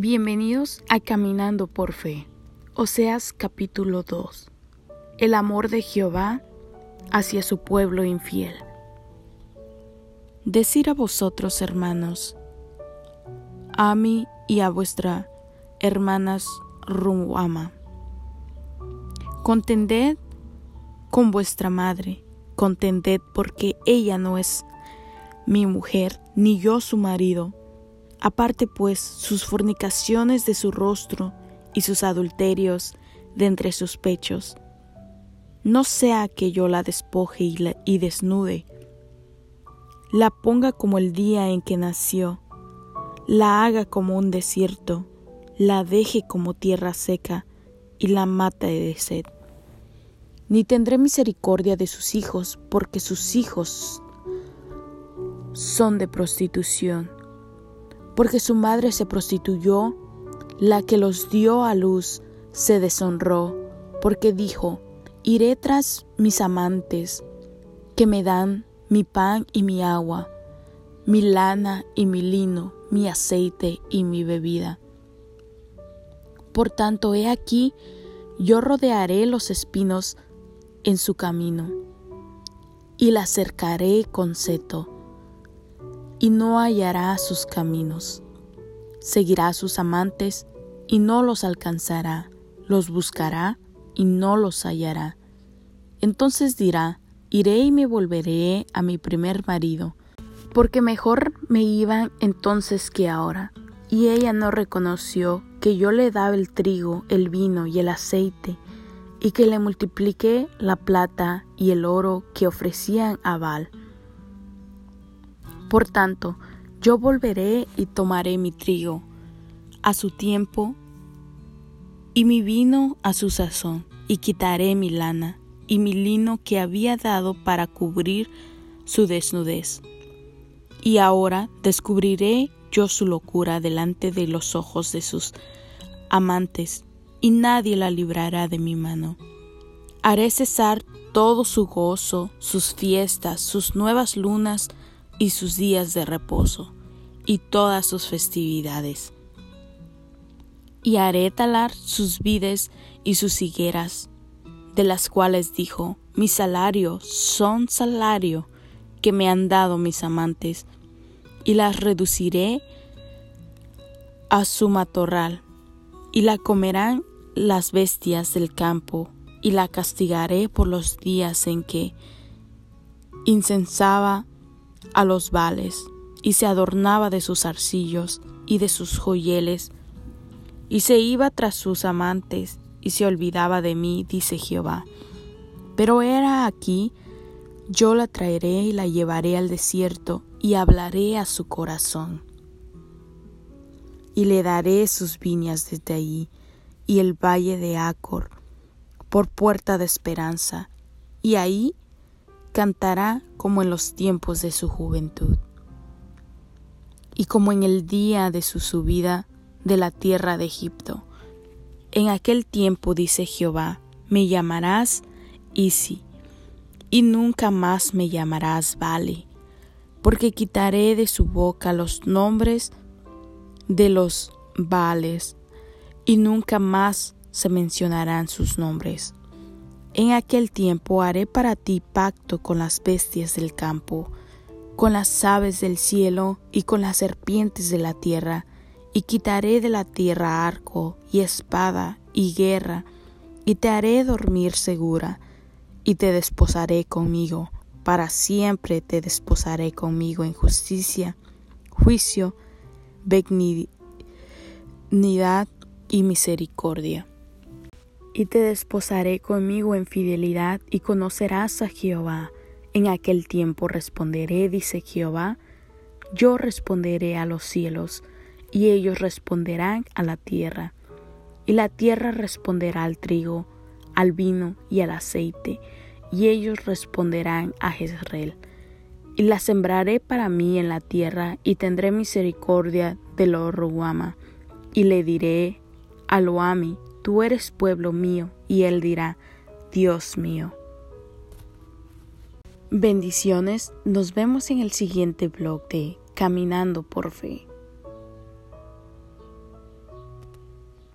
Bienvenidos a Caminando por Fe, Oseas capítulo 2. El amor de Jehová hacia su pueblo infiel. Decir a vosotros, hermanos, a mí y a vuestra hermanas Ruama, contended con vuestra madre, contended porque ella no es mi mujer, ni yo su marido Aparte pues sus fornicaciones de su rostro y sus adulterios de entre sus pechos. No sea que yo la despoje y, desnude, la ponga como el día en que nació, la haga como un desierto, la deje como tierra seca y la mate de sed. Ni tendré misericordia de sus hijos, porque sus hijos son de prostitución porque su madre se prostituyó, la que los dio a luz se deshonró, porque dijo, iré tras mis amantes, que me dan mi pan y mi agua, mi lana y mi lino, mi aceite y mi bebida. Por tanto, he aquí, yo rodearé los espinos en su camino, y la cercaré con seto y no hallará sus caminos. Seguirá a sus amantes y no los alcanzará, los buscará y no los hallará. Entonces dirá, iré y me volveré a mi primer marido, porque mejor me iban entonces que ahora. Y ella no reconoció que yo le daba el trigo, el vino y el aceite, y que le multipliqué la plata y el oro que ofrecían a Baal por tanto, yo volveré y tomaré mi trigo a su tiempo y mi vino a su sazón, y quitaré mi lana y mi lino que había dado para cubrir su desnudez. Y ahora descubriré yo su locura delante de los ojos de sus amantes, y nadie la librará de mi mano. Haré cesar todo su gozo, sus fiestas, sus nuevas lunas, y sus días de reposo, y todas sus festividades. Y haré talar sus vides y sus higueras, de las cuales dijo, mi salario son salario que me han dado mis amantes, y las reduciré a su matorral, y la comerán las bestias del campo, y la castigaré por los días en que incensaba a los vales, y se adornaba de sus arcillos y de sus joyeles, y se iba tras sus amantes, y se olvidaba de mí, dice Jehová. Pero era aquí, yo la traeré y la llevaré al desierto, y hablaré a su corazón. Y le daré sus viñas desde allí, y el valle de Acor, por puerta de esperanza, y ahí cantará como en los tiempos de su juventud, y como en el día de su subida de la tierra de Egipto. En aquel tiempo, dice Jehová, me llamarás Isi, y nunca más me llamarás Vale, porque quitaré de su boca los nombres de los Vales, y nunca más se mencionarán sus nombres. En aquel tiempo haré para ti pacto con las bestias del campo, con las aves del cielo y con las serpientes de la tierra, y quitaré de la tierra arco y espada y guerra, y te haré dormir segura, y te desposaré conmigo, para siempre te desposaré conmigo en justicia, juicio, benignidad y misericordia y te desposaré conmigo en fidelidad y conocerás a Jehová. En aquel tiempo responderé, dice Jehová, yo responderé a los cielos, y ellos responderán a la tierra. Y la tierra responderá al trigo, al vino y al aceite, y ellos responderán a Jezreel. Y la sembraré para mí en la tierra, y tendré misericordia de lo Ruama, y le diré a Loami, tú eres pueblo mío, y él dirá, Dios mío. Bendiciones, nos vemos en el siguiente blog de Caminando por Fe.